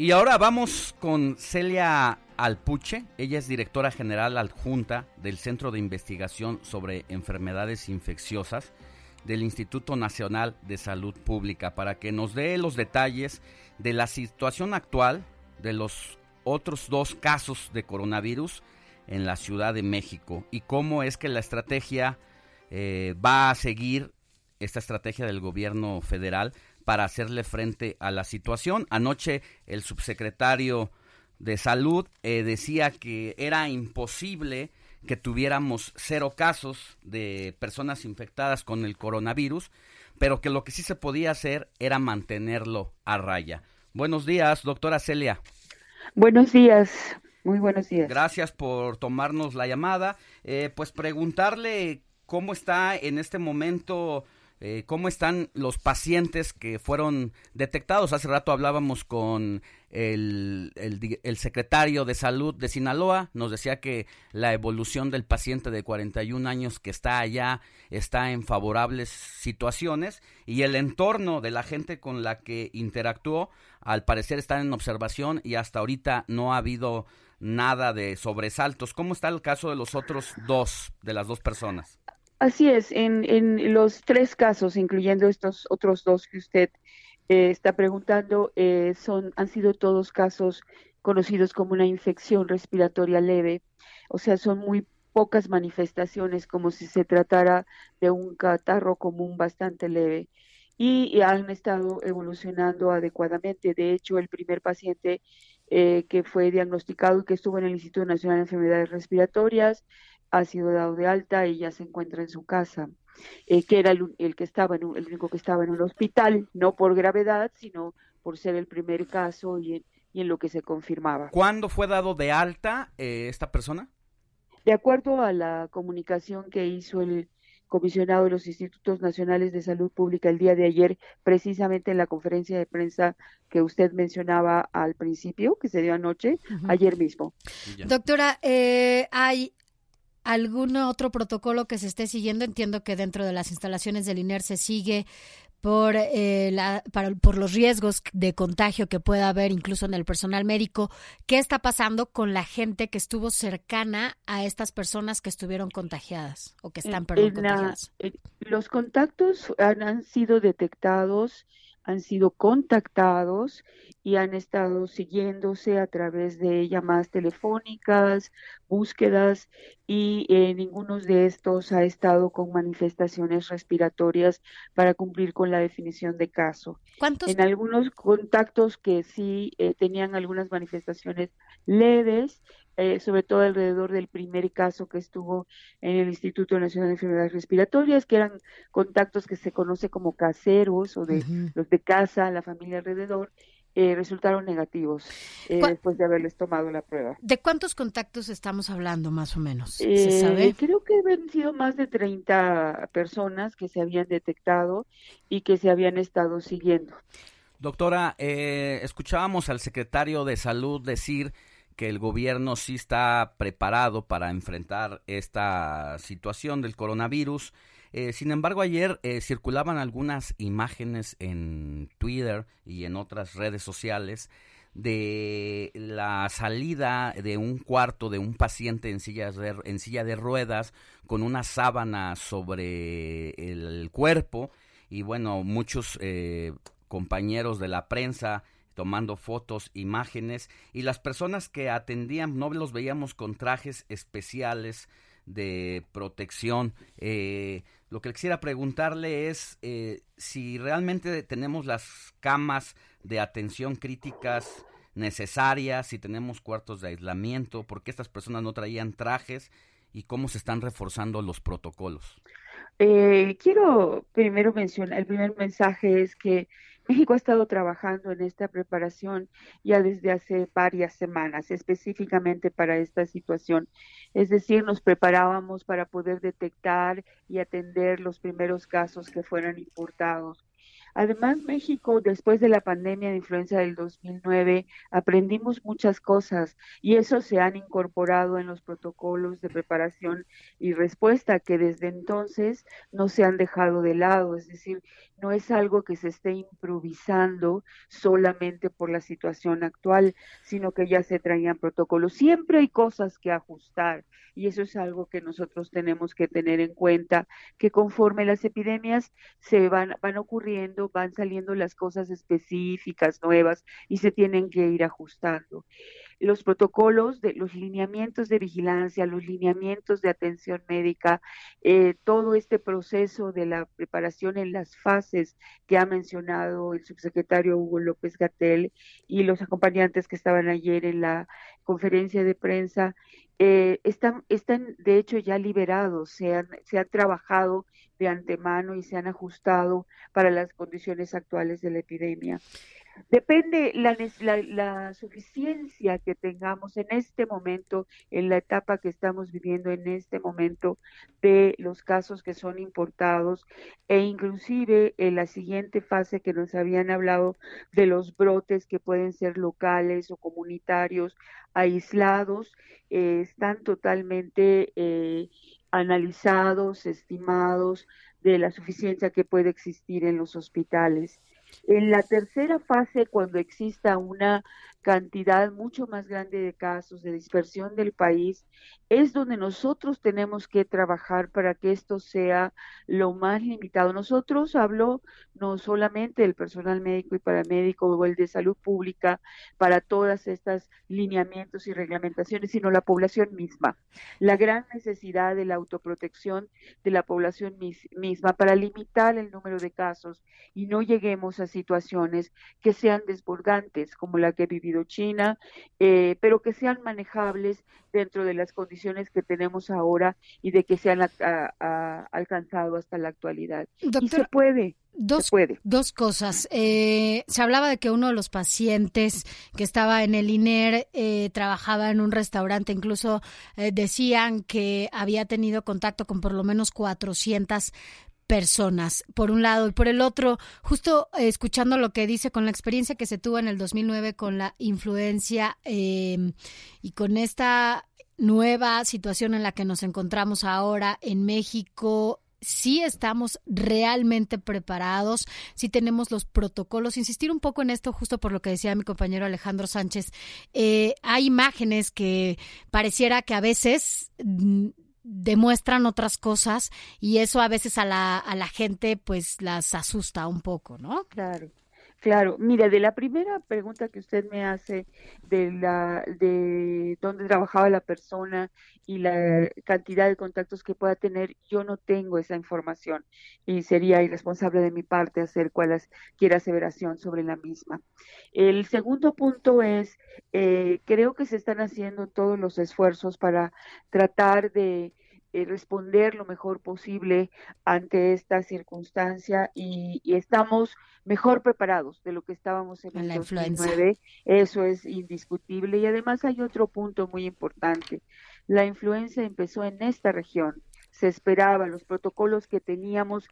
Y ahora vamos con Celia Alpuche. Ella es directora general adjunta del Centro de Investigación sobre Enfermedades Infecciosas del Instituto Nacional de Salud Pública para que nos dé los detalles de la situación actual de los otros dos casos de coronavirus en la Ciudad de México y cómo es que la estrategia eh, va a seguir esta estrategia del gobierno federal para hacerle frente a la situación. Anoche el subsecretario de Salud eh, decía que era imposible que tuviéramos cero casos de personas infectadas con el coronavirus, pero que lo que sí se podía hacer era mantenerlo a raya. Buenos días, doctora Celia. Buenos días, muy buenos días. Gracias por tomarnos la llamada. Eh, pues preguntarle cómo está en este momento eh, cómo están los pacientes que fueron detectados. Hace rato hablábamos con el, el, secretario de salud de Sinaloa, nos decía que la evolución del paciente de 41 años que está allá está en favorables situaciones y el entorno de la gente con la que interactuó al parecer está en observación y hasta ahorita no ha habido nada de sobresaltos. ¿Cómo está el caso de los otros dos, de las dos personas? Así es, en, en los tres casos, incluyendo estos otros dos que usted eh, está preguntando, eh, son, han sido todos casos conocidos como una infección respiratoria leve, o sea, son muy pocas manifestaciones como si se tratara de un catarro común bastante leve y, han estado evolucionando adecuadamente. De hecho, el primer paciente eh, que fue diagnosticado y que estuvo en el Instituto Nacional de Enfermedades Respiratorias ha sido dado de alta y ya se encuentra en su casa, eh, que era el, que estaba en el único que estaba en un hospital, no por gravedad, sino por ser el primer caso y en, lo que se confirmaba. ¿Cuándo fue dado de alta eh, esta persona? De acuerdo a la comunicación que hizo el comisionado de los Institutos Nacionales de Salud Pública el día de ayer, precisamente en la conferencia de prensa que usted mencionaba al principio, que se dio anoche, ayer mismo. Doctora, eh, hay algún otro protocolo que se esté siguiendo. Entiendo que dentro de las instalaciones del INER se sigue por, eh, la, por los riesgos de contagio que pueda haber incluso en el personal médico. ¿Qué está pasando con la gente que estuvo cercana a estas personas que estuvieron contagiadas o que están, perdón, contagiadas? los contactos han sido detectados han sido contactados y han estado siguiéndose a través de llamadas telefónicas, búsquedas y eh, ninguno de estos ha estado con manifestaciones respiratorias para cumplir con la definición de caso. ¿Cuántos? En algunos contactos que sí eh, tenían algunas manifestaciones leves, eh, sobre todo alrededor del primer caso que estuvo en el Instituto Nacional de Enfermedades Respiratorias, que eran contactos que se conoce como caseros o de los de casa, la familia alrededor, eh, resultaron negativos eh, después de haberles tomado la prueba. ¿De cuántos contactos estamos hablando más o menos? ¿Se sabe? Creo que habían sido más de 30 personas que se habían detectado y que se habían estado siguiendo. Doctora, escuchábamos al secretario de Salud decir que el gobierno sí está preparado para enfrentar esta situación del coronavirus. Eh, sin embargo, ayer eh, circulaban algunas imágenes en Twitter y en otras redes sociales de la salida de un cuarto de un paciente en, silla de ruedas con una sábana sobre el cuerpo y bueno, muchos eh, compañeros de la prensa tomando fotos, imágenes, y las personas que atendían no los veíamos con trajes especiales de protección. Eh, lo que quisiera preguntarle es eh, si realmente tenemos las camas de atención críticas necesarias, si tenemos cuartos de aislamiento, por qué estas personas no traían trajes y cómo se están reforzando los protocolos. Eh, quiero primero mencionar, el primer mensaje es que México ha estado trabajando en esta preparación ya desde hace varias semanas, específicamente para esta situación. Es decir, nos preparábamos para poder detectar y atender los primeros casos que fueran importados. Además, México, después de la pandemia de influenza del 2009, aprendimos muchas cosas y eso se han incorporado en los protocolos de preparación y respuesta que desde entonces no se han dejado de lado. Es decir, no es algo que se esté improvisando solamente por la situación actual, sino que ya se traían protocolos. Siempre hay cosas que ajustar y eso es algo que nosotros tenemos que tener en cuenta, que conforme las epidemias se van, van ocurriendo, van saliendo las cosas específicas, nuevas y se tienen que ir ajustando los protocolos, de los lineamientos de vigilancia, los lineamientos de atención médica, eh, todo este proceso de la preparación en las fases que ha mencionado el subsecretario Hugo López Gatel y los acompañantes que estaban ayer en la conferencia de prensa, eh, están, están de hecho ya liberados, se han, se han trabajado de antemano y se han ajustado para las condiciones actuales de la epidemia. Depende la, la, suficiencia que tengamos en este momento, en la etapa que estamos viviendo en este momento de los casos que son importados e inclusive en la siguiente fase que nos habían hablado de los brotes que pueden ser locales o comunitarios aislados, eh, están totalmente eh, analizados, estimados de la suficiencia que puede existir en los hospitales. En la tercera fase, cuando exista una cantidad mucho más grande de casos de dispersión del país, es donde nosotros tenemos que trabajar para que esto sea lo más limitado. Nosotros hablo no solamente del personal médico y paramédico o el de salud pública para todas estas lineamientos y reglamentaciones, sino la población misma. La gran necesidad de la autoprotección de la población misma para limitar el número de casos y no lleguemos a situaciones que sean desbordantes como la que he vivido China, eh, pero que sean manejables dentro de las condiciones que tenemos ahora y de que se han alcanzado hasta la actualidad. y se puede. Dos, puede. dos cosas. Eh, se hablaba de que uno de los pacientes que estaba en el INER eh, trabajaba en un restaurante, incluso decían que había tenido contacto con por lo menos 400 personas, por un lado, y por el otro, justo eh, escuchando lo que dice con la experiencia que se tuvo en el 2009 con la influencia em, y con esta nueva situación en la que nos encontramos ahora en México, sí estamos realmente preparados, sí tenemos los protocolos. Insistir un poco en esto, justo por lo que decía mi compañero Alejandro Sánchez. Eh, hay imágenes que pareciera que a veces demuestran otras cosas y eso a veces a la, a la gente pues las asusta un poco, ¿no? Claro. Claro, mira, de la primera pregunta que usted me hace de la de dónde trabajaba la persona y la cantidad de contactos que pueda tener, yo no tengo esa información y sería irresponsable de mi parte hacer cualquier aseveración sobre la misma. El segundo punto es, eh, creo que se están haciendo todos los esfuerzos para tratar de eh, responder lo mejor posible ante esta circunstancia y, estamos mejor preparados de lo que estábamos en, el 2009. Eso es indiscutible. Y además hay otro punto muy importante. La influenza empezó en esta región. Se esperaba, los protocolos que teníamos,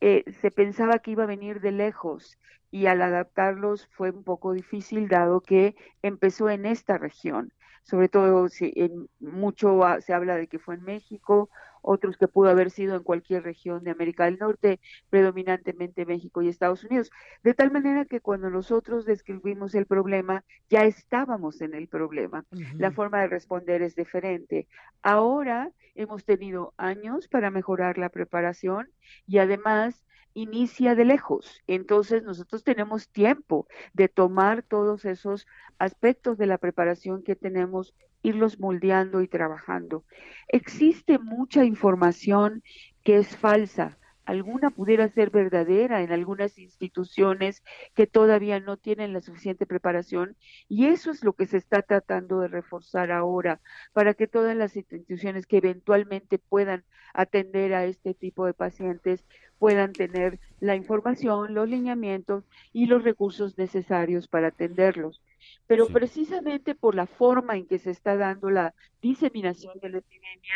eh, se pensaba que iba a venir de lejos y al adaptarlos fue un poco difícil dado que empezó en esta región sobre todo si en mucho se habla de que fue en México, otros que pudo haber sido en cualquier región de América del Norte, predominantemente México y Estados Unidos. De tal manera que cuando nosotros describimos el problema, ya estábamos en el problema. La forma de responder es diferente. Ahora hemos tenido años para mejorar la preparación y además inicia de lejos. Entonces nosotros tenemos tiempo de tomar todos esos aspectos de la preparación que tenemos, irlos moldeando y trabajando. Existe mucha información que es falsa alguna pudiera ser verdadera en algunas instituciones que todavía no tienen la suficiente preparación y eso es lo que se está tratando de reforzar ahora para que todas las instituciones que eventualmente puedan atender a este tipo de pacientes puedan tener la información, los lineamientos y los recursos necesarios para atenderlos. Pero precisamente por la forma en que se está dando la diseminación de la epidemia,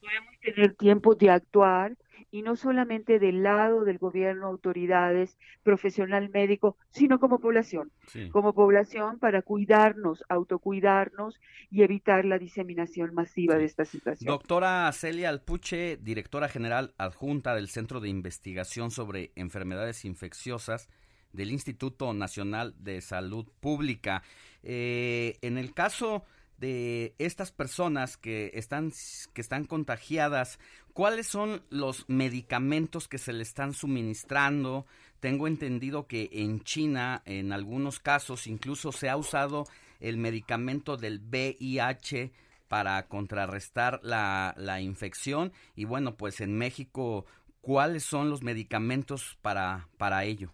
podemos tener tiempo de actuar y no solamente del lado del gobierno, autoridades, profesional médico, sino como población, como población para cuidarnos, autocuidarnos y evitar la diseminación masiva de esta situación. Doctora Celia Alpuche, directora general adjunta del Centro de Investigación sobre Enfermedades Infecciosas del Instituto Nacional de Salud Pública. Eh, en el caso de estas personas que están, que están contagiadas, ¿cuáles son los medicamentos que se le están suministrando? Tengo entendido que en China, en algunos casos, incluso se ha usado el medicamento del VIH para contrarrestar la, la infección. Y bueno, pues en México, ¿cuáles son los medicamentos para, para ello?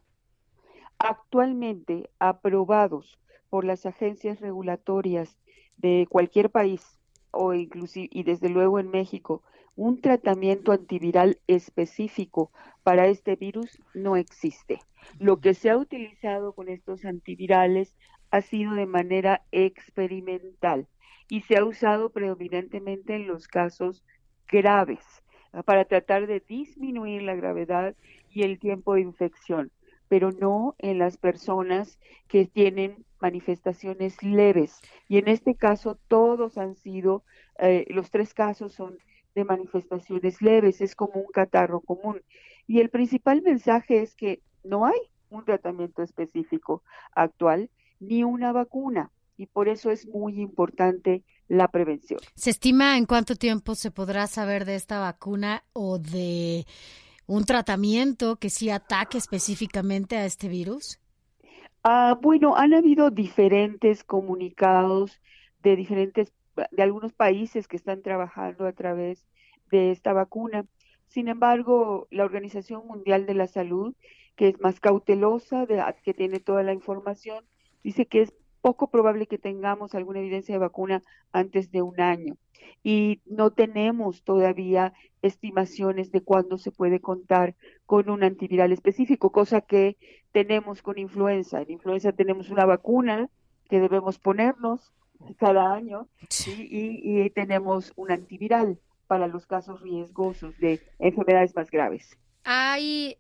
Actualmente aprobados por las agencias regulatorias de cualquier país o inclusive y desde luego en México un tratamiento antiviral específico para este virus no existe. Lo que se ha utilizado con estos antivirales ha sido de manera experimental y se ha usado predominantemente en los casos graves para tratar de disminuir la gravedad y el tiempo de infección, pero no en las personas que tienen manifestaciones leves. Y en este caso todos han sido, eh, los tres casos son de manifestaciones leves, es como un catarro común. Y el principal mensaje es que no hay un tratamiento específico actual ni una vacuna. Y por eso es muy importante la prevención. ¿Se estima en cuánto tiempo se podrá saber de esta vacuna o de un tratamiento que sí ataque específicamente a este virus? Ah, bueno, han habido diferentes comunicados de diferentes, de algunos países que están trabajando a través de esta vacuna. Sin embargo, la Organización Mundial de la Salud, que es más cautelosa, de, que tiene toda la información, dice que es poco probable que tengamos alguna evidencia de vacuna antes de un año. Y no tenemos todavía estimaciones de cuándo se puede contar con un antiviral específico, cosa que tenemos con influenza. En influenza tenemos una vacuna que debemos ponernos cada año y, tenemos un antiviral para los casos riesgosos de enfermedades más graves. Hay,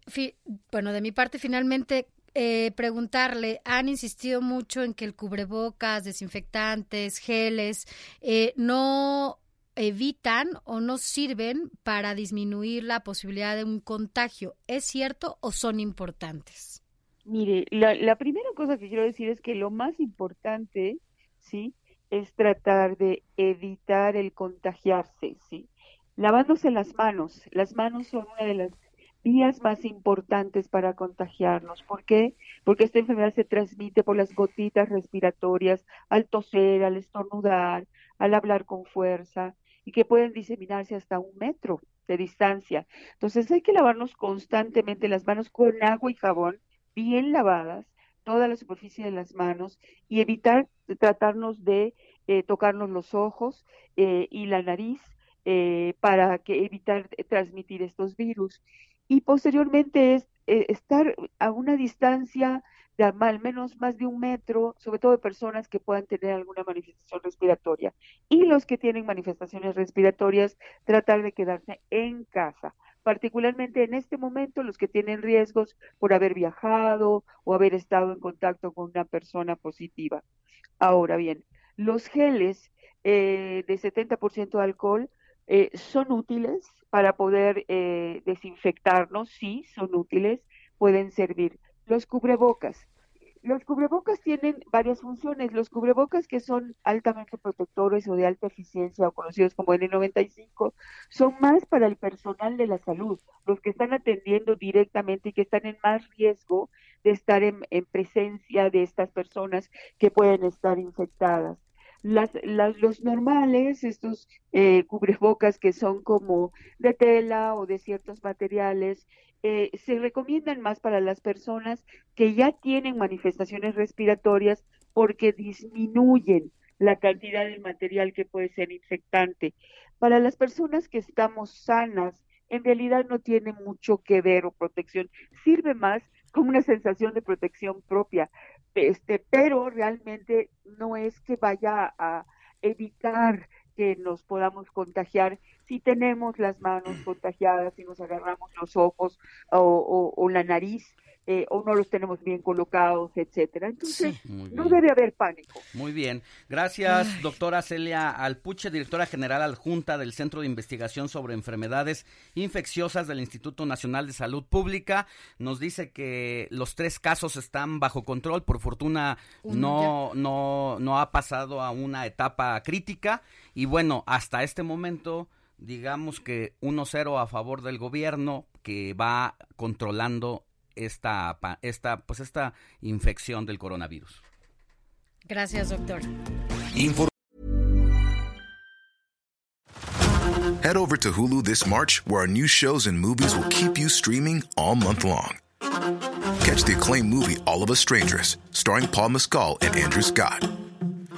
bueno, de mi parte finalmente eh, preguntarle, han insistido mucho en que el cubrebocas, desinfectantes, geles, eh, no evitan o no sirven para disminuir la posibilidad de un contagio. ¿Es cierto o son importantes? Mire, la, primera cosa que quiero decir es que lo más importante, ¿sí? Es tratar de evitar el contagiarse, ¿sí? Lavándose las manos. Las manos son una de las vías más importantes para contagiarnos. ¿Por qué? Porque esta enfermedad se transmite por las gotitas respiratorias, al toser, al estornudar, al hablar con fuerza y que pueden diseminarse hasta un metro de distancia. Entonces hay que lavarnos constantemente las manos con agua y jabón bien lavadas, toda la superficie de las manos y evitar tratarnos de eh, tocarnos los ojos eh, y la nariz eh, para que evitar transmitir estos virus. Y posteriormente es estar a una distancia de al menos más de un metro, sobre todo de personas que puedan tener alguna manifestación respiratoria. Y los que tienen manifestaciones respiratorias, tratar de quedarse en casa particularmente en este momento los que tienen riesgos por haber viajado o haber estado en contacto con una persona positiva. Ahora bien, los geles eh, de 70% de alcohol eh, son útiles para poder eh, desinfectarnos, sí, son útiles, pueden servir. Los cubrebocas, los cubrebocas tienen varias funciones. Los cubrebocas que son altamente protectores o de alta eficiencia o conocidos como N95 son más para el personal de la salud, los que están atendiendo directamente y que están en más riesgo de estar en, presencia de estas personas que pueden estar infectadas. Las, los normales, estos eh, cubrebocas que son como de tela o de ciertos materiales, eh, se recomiendan más para las personas que ya tienen manifestaciones respiratorias porque disminuyen la cantidad de material que puede ser infectante. Para las personas que estamos sanas, en realidad no tiene mucho que ver o protección, sirve más como una sensación de protección propia, este, pero realmente no es que vaya a evitar que nos podamos contagiar si tenemos las manos contagiadas, si nos agarramos los ojos o, o la nariz, eh, o no los tenemos bien colocados, etcétera. Entonces, no debe haber pánico. Muy bien. Gracias, doctora Celia Alpuche, directora general adjunta del Centro de Investigación sobre Enfermedades Infecciosas del Instituto Nacional de Salud Pública. Nos dice que los tres casos están bajo control. Por fortuna, no, no, no ha pasado a una etapa crítica. Y bueno, hasta este momento digamos que 1-0 a favor del gobierno que va controlando esta, esta, pues esta infección del coronavirus. Gracias, doctor. Head over to Hulu this March, where our new shows and movies will keep you streaming all month long. Catch the acclaimed movie All of Us Strangers, starring Paul Mescal and Andrew Scott.